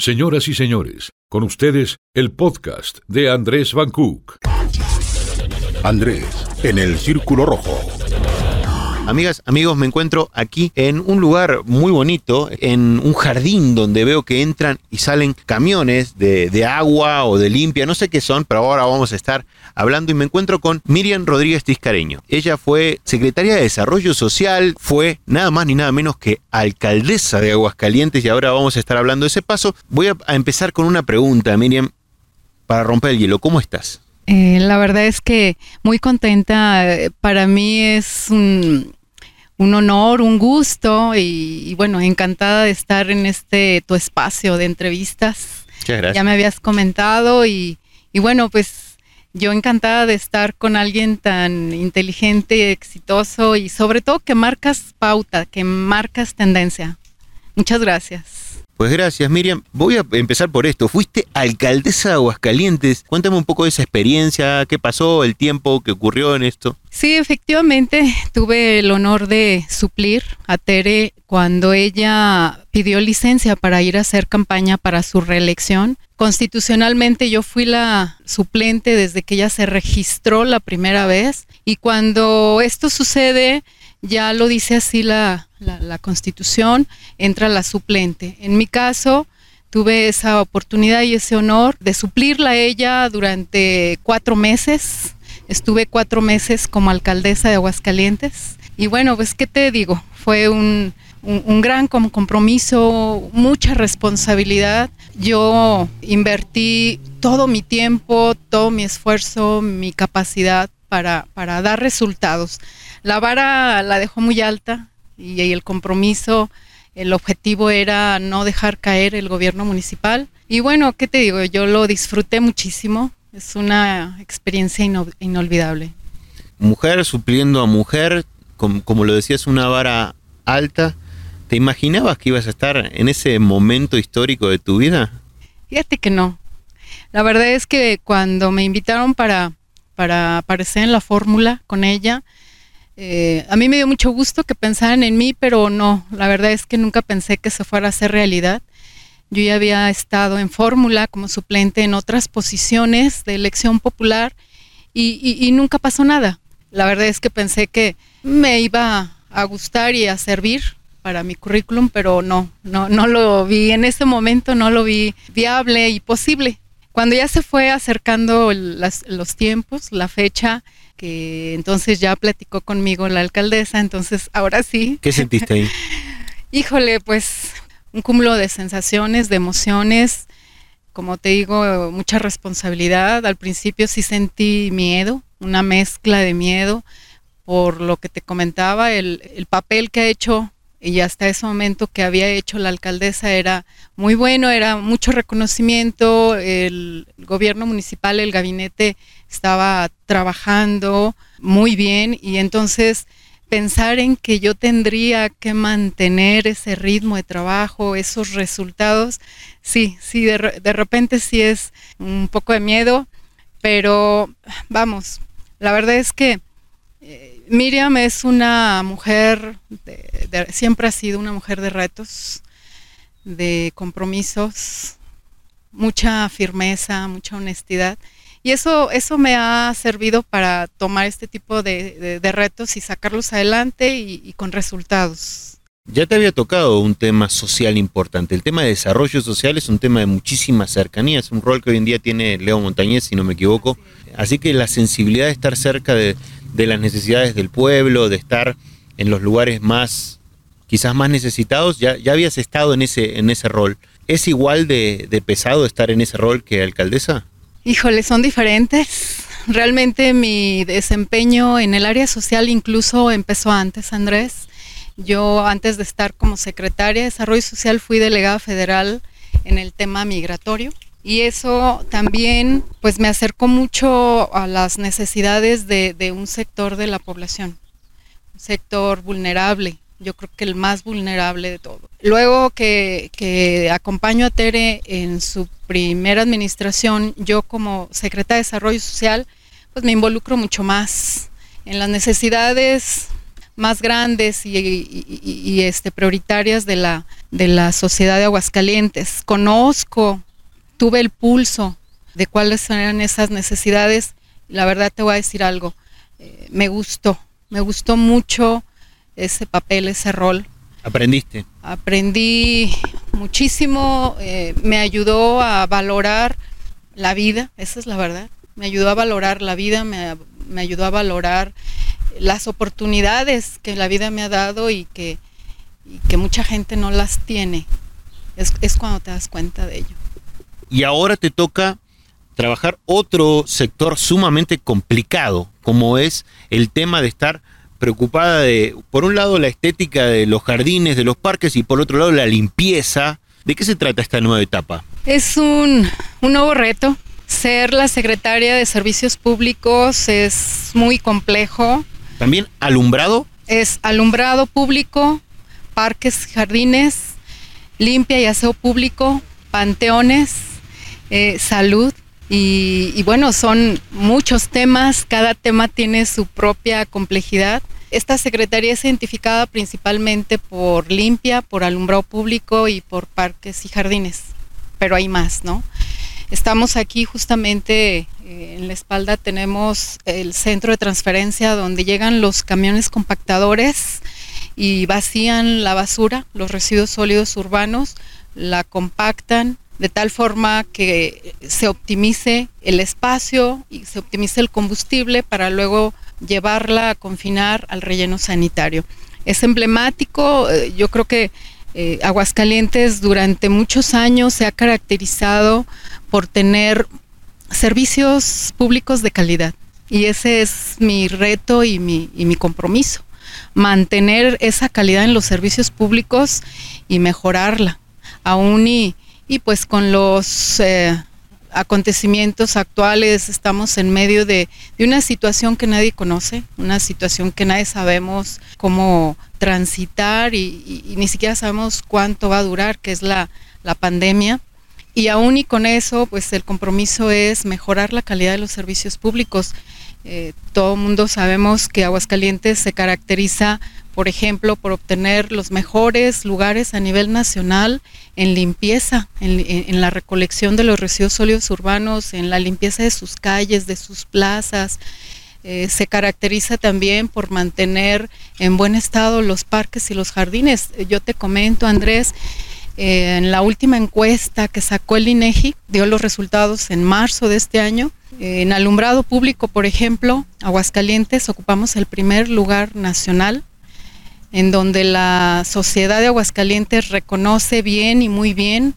Señoras y señores, con ustedes el podcast de Andrés Van Cook. Andrés, en el Círculo Rojo. Amigas, amigos, me encuentro aquí en un lugar muy bonito, en un jardín donde veo que entran y salen camiones de, agua o de limpia, no sé qué son, pero ahora vamos a estar hablando y me encuentro con Miriam Rodríguez Tiscareño. Ella fue secretaria de Desarrollo Social, fue nada más ni nada menos que alcaldesa de Aguascalientes y ahora vamos a estar hablando de ese paso. Voy a, empezar con una pregunta, Miriam, para romper el hielo. ¿Cómo estás? Eh, la verdad es que muy contenta. Para mí es un, un honor, un gusto y, bueno, encantada de estar en este tu espacio de entrevistas. Ya me habías comentado y, y, bueno, pues yo encantada de estar con alguien tan inteligente, exitoso y sobre todo que marcas pauta, que marcas tendencia. Muchas gracias. Pues gracias, Miriam. Voy a empezar por esto. Fuiste alcaldesa de Aguascalientes. Cuéntame un poco de esa experiencia, qué pasó, el tiempo que ocurrió en esto. Sí, efectivamente, tuve el honor de suplir a Tere cuando ella pidió licencia para ir a hacer campaña para su reelección. Constitucionalmente yo fui la suplente desde que ella se registró la primera vez y cuando esto sucede, ya lo dice así la, la, constitución, entra la suplente. En mi caso, tuve esa oportunidad y ese honor de suplirla a ella durante cuatro meses. Estuve cuatro meses como alcaldesa de Aguascalientes. Y bueno, pues, ¿qué te digo? Fue un, un, gran compromiso, mucha responsabilidad. Yo invertí todo mi tiempo, todo mi esfuerzo, mi capacidad para, para dar resultados. La vara la dejó muy alta, y, el compromiso, el objetivo era no dejar caer el gobierno municipal. Y bueno, ¿qué te digo? Yo lo disfruté muchísimo, es una experiencia inolvidable. Mujer supliendo a mujer, como, como lo decías, una vara alta. ¿Te imaginabas que ibas a estar en ese momento histórico de tu vida? Fíjate que no. La verdad es que cuando me invitaron para, para aparecer en la fórmula con ella, eh, a mí me dio mucho gusto que pensaran en mí, pero no, la verdad es que nunca pensé que se fuera a hacer realidad. Yo ya había estado en fórmula como suplente en otras posiciones de elección popular y, nunca pasó nada. La verdad es que pensé que me iba a gustar y a servir para mi currículum, pero no, no, no lo vi en ese momento, no lo vi viable y posible. Cuando ya se fue acercando los tiempos, la fecha, que entonces ya platicó conmigo la alcaldesa, entonces ahora sí. ¿Qué sentiste ahí? Híjole, pues un cúmulo de sensaciones, de emociones, como te digo, mucha responsabilidad. Al principio sí sentí miedo, una mezcla de miedo por lo que te comentaba, el, el papel que ha hecho y hasta ese momento que había hecho la alcaldesa era muy bueno, era mucho reconocimiento, el gobierno municipal, el gabinete estaba trabajando muy bien y entonces pensar en que yo tendría que mantener ese ritmo de trabajo, esos resultados, sí, sí, de, repente sí es un poco de miedo, pero vamos, la verdad es que eh, Miriam es una mujer, siempre ha sido una mujer de retos, de compromisos, mucha firmeza, mucha honestidad. Y eso, eso me ha servido para tomar este tipo de, retos y sacarlos adelante y, con resultados. Ya te había tocado un tema social importante. El tema de desarrollo social es un tema de muchísima cercanía. Es un rol que hoy en día tiene Leo Montañez, si no me equivoco. Así que la sensibilidad de estar cerca de, las necesidades del pueblo, de estar en los lugares más, quizás más necesitados, ya, ya habías estado en ese, en ese rol. ¿Es igual de, de pesado estar en ese rol que alcaldesa? Híjole, son diferentes. Realmente mi desempeño en el área social incluso empezó antes, Andrés. Yo antes de estar como secretaria de Desarrollo Social fui delegada federal en el tema migratorio y eso también pues me acercó mucho a las necesidades de, de un sector de la población, un sector vulnerable, yo creo que el más vulnerable de todo. Luego que, que, acompaño a Tere en su primera administración, yo como secretaria de Desarrollo Social, pues me involucro mucho más en las necesidades más grandes y, y- este, prioritarias de la, de la sociedad de Aguascalientes. Conozco, tuve el pulso de cuáles eran esas necesidades. La verdad te voy a decir algo, eh, me gustó, me gustó mucho ese papel, ese rol. ¿Aprendiste? Aprendí muchísimo, eh, me ayudó a valorar la vida, esa es la verdad. Me ayudó a valorar la vida, me, me ayudó a valorar las oportunidades que la vida me ha dado y que, y que mucha gente no las tiene. Es, es cuando te das cuenta de ello. Y ahora te toca trabajar otro sector sumamente complicado, como es el tema de estar preocupada de, por un lado, la estética de los jardines, de los parques, y por otro lado, la limpieza. ¿De qué se trata esta nueva etapa? Es un, un nuevo reto. Ser la secretaria de Servicios Públicos es muy complejo. ¿También alumbrado? Es alumbrado público, parques, jardines, limpia y aseo público, panteones, eh, salud. Y, y bueno, son muchos temas, cada tema tiene su propia complejidad. Esta secretaría es identificada principalmente por limpia, por alumbrado público y por parques y jardines, pero hay más, ¿no? Estamos aquí justamente eh, en la espalda tenemos el centro de transferencia donde llegan los camiones compactadores y vacían la basura, los residuos sólidos urbanos, la compactan de tal forma que se optimice el espacio y se optimice el combustible para luego llevarla a confinar al relleno sanitario. Es emblemático, eh, yo creo que eh, Aguascalientes durante muchos años se ha caracterizado por tener servicios públicos de calidad. Y ese es mi reto y mi, y mi compromiso, mantener esa calidad en los servicios públicos y mejorarla, aún y, y pues con los eh, acontecimientos actuales estamos en medio de, de, una situación que nadie conoce, una situación que nadie sabemos cómo transitar y, y, ni siquiera sabemos cuánto va a durar, que es la, la pandemia. Y aún y con eso, pues el compromiso es mejorar la calidad de los servicios públicos. Eh, todo el mundo sabemos que Aguascalientes se caracteriza, por ejemplo, por obtener los mejores lugares a nivel nacional en limpieza, en, la recolección de los residuos sólidos urbanos, en la limpieza de sus calles, de sus plazas. Eh, se caracteriza también por mantener en buen estado los parques y los jardines. Yo te comento, Andrés, en la última encuesta que sacó el INEGI, dio los resultados en marzo de este año. Eh, en alumbrado público, por ejemplo, Aguascalientes ocupamos el primer lugar nacional, en donde la sociedad de Aguascalientes reconoce bien y muy bien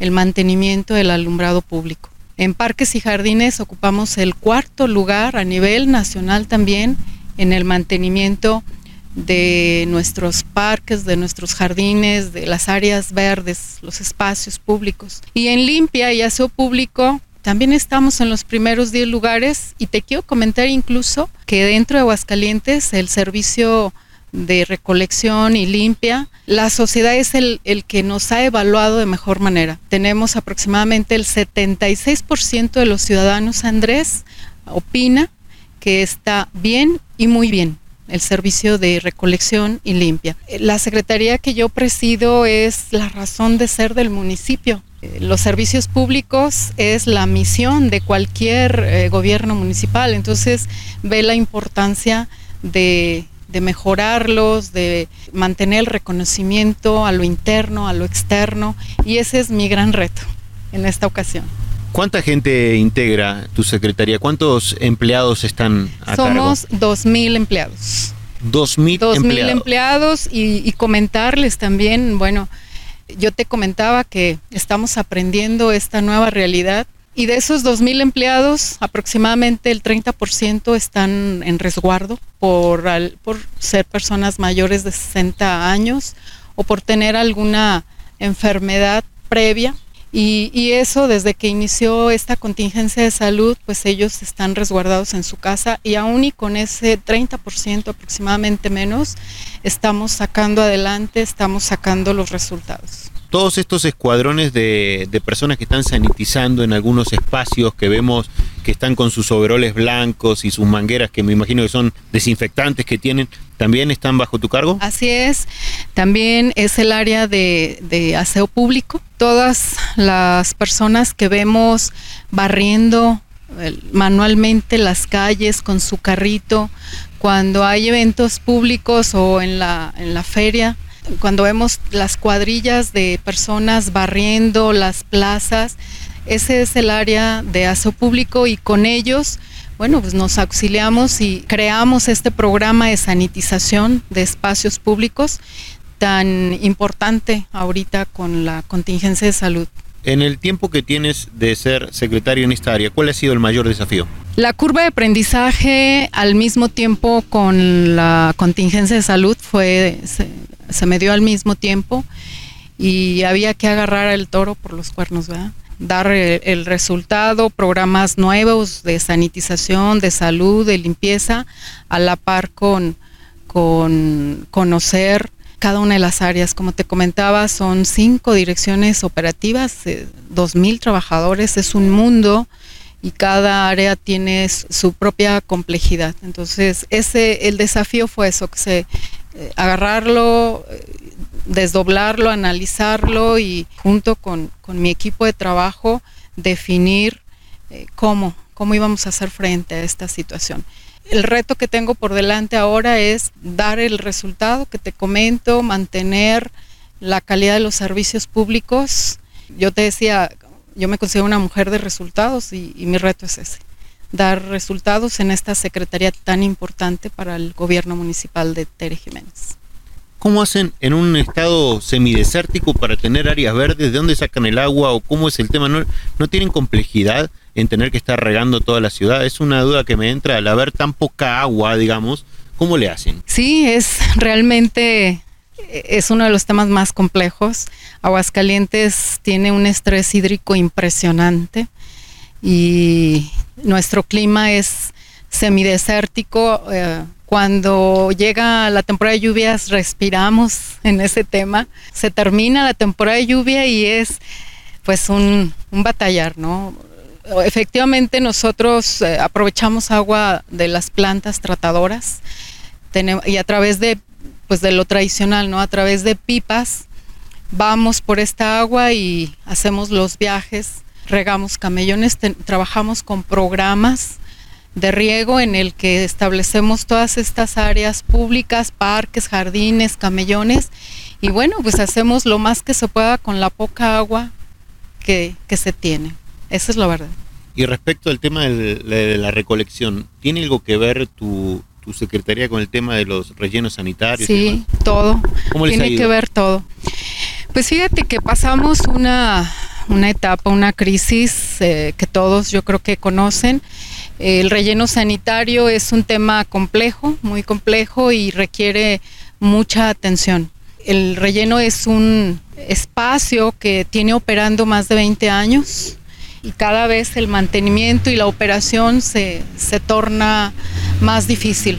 el mantenimiento del alumbrado público. En parques y jardines ocupamos el cuarto lugar a nivel nacional también en el mantenimiento de nuestros parques, de nuestros jardines, de las áreas verdes, los espacios públicos. Y en limpia y aseo público también estamos en los primeros 10 lugares y te quiero comentar incluso que dentro de Aguascalientes el servicio de recolección y limpia, la sociedad es el, el que nos ha evaluado de mejor manera. Tenemos aproximadamente el 76% de los ciudadanos, Andrés, opina que está bien y muy bien el servicio de recolección y limpia. La secretaría que yo presido es la razón de ser del municipio. Los servicios públicos es la misión de cualquier eh, gobierno municipal, entonces ve la importancia de, de mejorarlos, de mantener el reconocimiento a lo interno, a lo externo, y ese es mi gran reto en esta ocasión. ¿Cuánta gente integra tu secretaría? ¿Cuántos empleados están a Somos cargo? 2.000 empleados. 2.000 2.000 empleados. empleados y, y comentarles también, bueno, yo te comentaba que estamos aprendiendo esta nueva realidad y de esos 2.000 empleados, aproximadamente el 30% están en resguardo por, al, por ser personas mayores de 60 años o por tener alguna enfermedad previa. Y, eso desde que inició esta contingencia de salud, pues ellos están resguardados en su casa y aún y con ese 30% aproximadamente menos, estamos sacando adelante, estamos sacando los resultados. Todos estos escuadrones de, de, personas que están sanitizando en algunos espacios que vemos que están con sus overoles blancos y sus mangueras que me imagino que son desinfectantes que tienen, ¿También están bajo tu cargo? Así es, también es el área de, de aseo público. Todas las personas que vemos barriendo manualmente las calles con su carrito, cuando hay eventos públicos o en la, en la feria, cuando vemos las cuadrillas de personas barriendo las plazas, ese es el área de aseo público y con ellos, bueno, pues nos auxiliamos y creamos este programa de sanitización de espacios públicos tan importante ahorita con la contingencia de salud. En el tiempo que tienes de ser secretario en esta área, ¿cuál ha sido el mayor desafío? La curva de aprendizaje al mismo tiempo con la contingencia de salud fue se, se me dio al mismo tiempo y había que agarrar al toro por los cuernos, ¿verdad? Dar el, resultado, programas nuevos de sanitización, de salud, de limpieza, a la par con, con conocer cada una de las áreas. Como te comentaba, son cinco direcciones operativas, eh, dos mil trabajadores, es un mundo y cada área tiene su propia complejidad. Entonces, ese el desafío fue eso, que se eh, agarrarlo, eh, desdoblarlo, analizarlo y junto con, mi equipo de trabajo definir eh, cómo, cómo íbamos a hacer frente a esta situación. El reto que tengo por delante ahora es dar el resultado que te comento, mantener la calidad de los servicios públicos. Yo te decía, yo me considero una mujer de resultados y, y mi reto es ese, dar resultados en esta secretaría tan importante para el gobierno municipal de Tere Jiménez. ¿Cómo hacen en un estado semidesértico para tener áreas verdes? ¿De dónde sacan el agua o cómo es el tema? ¿No, no tienen complejidad en tener que estar regando toda la ciudad? Es una duda que me entra al haber tan poca agua, digamos. ¿Cómo le hacen? Sí, es realmente es uno de los temas más complejos. Aguascalientes tiene un estrés hídrico impresionante y nuestro clima es semidesértico. Eh, cuando llega la temporada de lluvias respiramos en ese tema. Se termina la temporada de lluvia y es pues un, batallar, ¿no? Efectivamente nosotros eh, aprovechamos agua de las plantas tratadoras y a través de pues de lo tradicional, ¿no? A través de pipas vamos por esta agua y hacemos los viajes, regamos camellones, trabajamos con programas de riego en el que establecemos todas estas áreas públicas, parques, jardines, camellones y bueno, pues hacemos lo más que se pueda con la poca agua que, se tiene. Esa es la verdad. Y respecto al tema de la recolección, ¿tiene algo que ver tu, tu secretaría con el tema de los rellenos sanitarios? Sí, todo. ¿Cómo Tiene que ver todo. Pues fíjate que pasamos una, una etapa, una crisis eh, que todos yo creo que conocen el relleno sanitario es un tema complejo, muy complejo y requiere mucha atención. El relleno es un espacio que tiene operando más de 20 años y cada vez el mantenimiento y la operación se, se torna más difícil.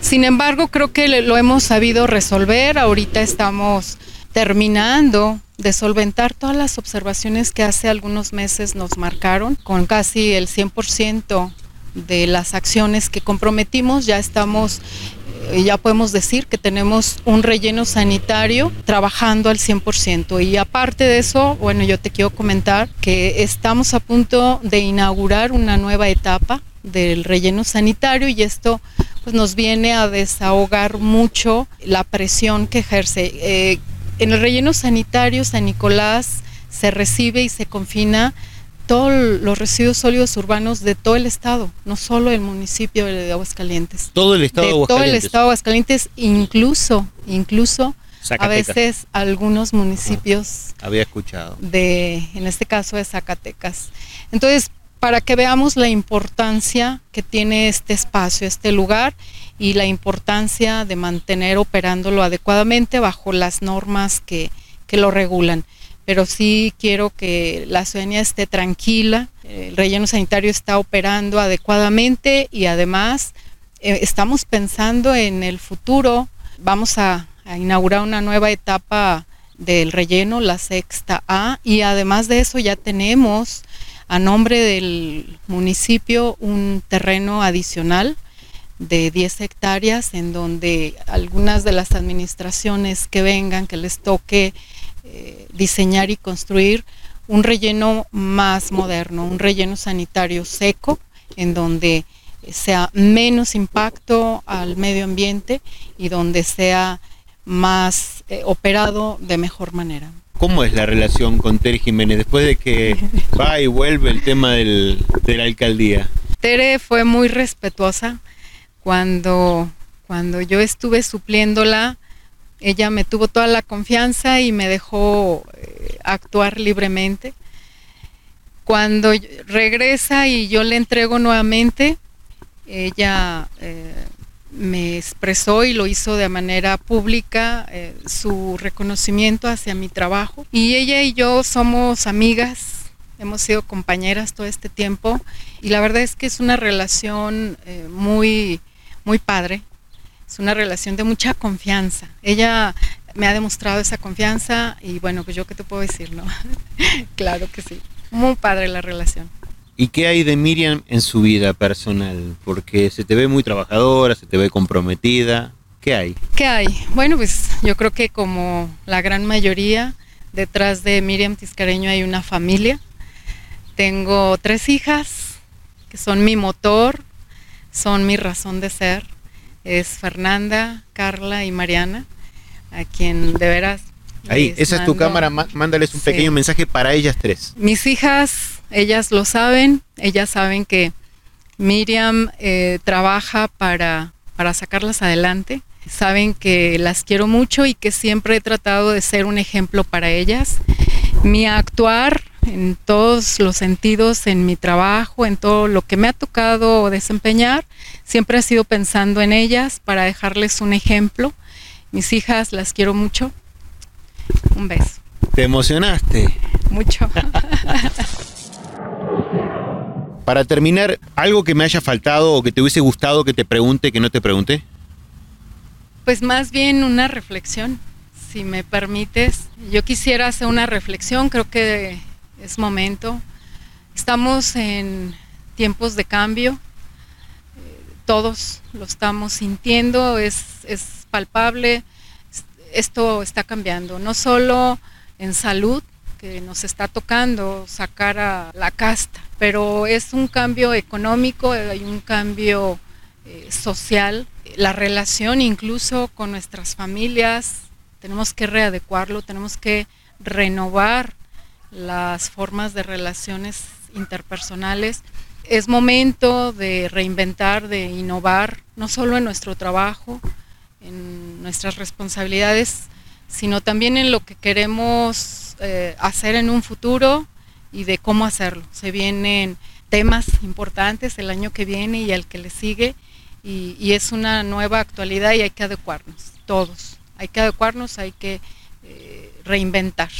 Sin embargo, creo que lo hemos sabido resolver. Ahorita estamos terminando de solventar todas las observaciones que hace algunos meses nos marcaron, con casi el 100% de las acciones que comprometimos, ya estamos eh, ya podemos decir que tenemos un relleno sanitario trabajando al 100%. Y aparte de eso, bueno, yo te quiero comentar que estamos a punto de inaugurar una nueva etapa del relleno sanitario y esto pues nos viene a desahogar mucho la presión que ejerce. Eh, en el relleno sanitario San Nicolás se recibe y se confina todos los residuos sólidos urbanos de todo el estado, no solo el municipio de Aguascalientes. Todo el estado de, Aguascalientes. Todo el estado de Aguascalientes, incluso, incluso a veces algunos municipios. Ah, había escuchado. De, en este caso de Zacatecas. Entonces, para que veamos la importancia que tiene este espacio, este lugar y la importancia de mantener operándolo adecuadamente bajo las normas que, que lo regulan. Pero sí quiero que la ciudadanía esté tranquila, el relleno sanitario está operando adecuadamente y además eh, estamos pensando en el futuro, vamos a, inaugurar una nueva etapa del relleno, la sexta A, y además de eso ya tenemos a nombre del municipio un terreno adicional de 10 hectáreas en donde algunas de las administraciones que vengan, que les toque eh, diseñar y construir un relleno más moderno, un relleno sanitario seco, en donde sea menos impacto al medio ambiente y donde sea más eh, operado de mejor manera. ¿Cómo es la relación con Tere Jiménez después de que va y vuelve el tema del, de la alcaldía? Tere fue muy respetuosa cuando, cuando yo estuve supliéndola. Ella me tuvo toda la confianza y me dejó eh, actuar libremente. Cuando regresa y yo le entrego nuevamente, ella eh, me expresó y lo hizo de manera pública eh, su reconocimiento hacia mi trabajo. Y ella y yo somos amigas, hemos sido compañeras todo este tiempo y la verdad es que es una relación eh, muy, muy padre, es una relación de mucha confianza. Ella me ha demostrado esa confianza y bueno, pues yo qué te puedo decir, ¿no? claro que sí, muy padre la relación. ¿Y qué hay de Miriam en su vida personal? Porque se te ve muy trabajadora, se te ve comprometida. ¿Qué hay? ¿Qué hay? Bueno, pues yo creo que como la gran mayoría, detrás de Miriam Tiscareño hay una familia. Tengo tres hijas que son mi motor, son mi razón de ser. Es Fernanda, Carla y Mariana, a quien de veras... Ahí, esa es tu cámara, mándales un pequeño mensaje para ellas tres. Mis hijas ellas lo saben, ellas saben que Miriam eh, trabaja para, para sacarlas adelante, saben que las quiero mucho y que siempre he tratado de ser un ejemplo para ellas. Mi actuar en todos los sentidos, en mi trabajo, en todo lo que me ha tocado desempeñar, siempre ha sido pensando en ellas para dejarles un ejemplo. Mis hijas las quiero mucho. Un beso. ¿Te emocionaste? Mucho. Para terminar, algo que me haya faltado o que te hubiese gustado que te pregunte que no te pregunté. Pues más bien una reflexión, si me permites. Yo quisiera hacer una reflexión, creo que es momento. Estamos en tiempos de cambio, todos lo estamos sintiendo, es, es palpable, esto está cambiando, no solo en salud, que nos está tocando sacar a la casta, pero es un cambio económico, hay un cambio eh, social, la relación incluso con nuestras familias, tenemos que readecuarlo, tenemos que renovar las formas de relaciones interpersonales. Es momento de reinventar, de innovar, no solo en nuestro trabajo, en nuestras responsabilidades, sino también en lo que queremos eh, hacer en un futuro y de cómo hacerlo. Se vienen temas importantes el año que viene y el que le sigue y, es una nueva actualidad y hay que adecuarnos, todos. Hay que adecuarnos, hay que eh, reinventar,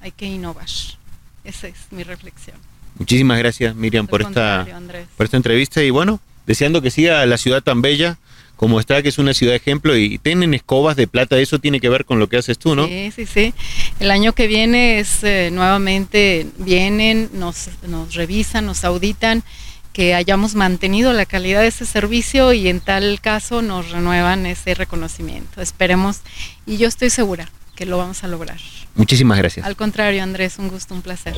hay que innovar. Esa es mi reflexión. Muchísimas gracias Miriam por esta, por esta entrevista y bueno, deseando que siga la ciudad tan bella como está, que es una ciudad ejemplo, y tienen escobas de plata, eso tiene que ver con lo que haces tú, ¿no? Sí, sí, sí. El año que viene es eh, nuevamente, vienen, nos, nos revisan, nos auditan, que hayamos mantenido la calidad de ese servicio y en tal caso nos renuevan ese reconocimiento. Esperemos, y yo estoy segura que lo vamos a lograr. Muchísimas gracias. Al contrario, Andrés, un gusto, un placer.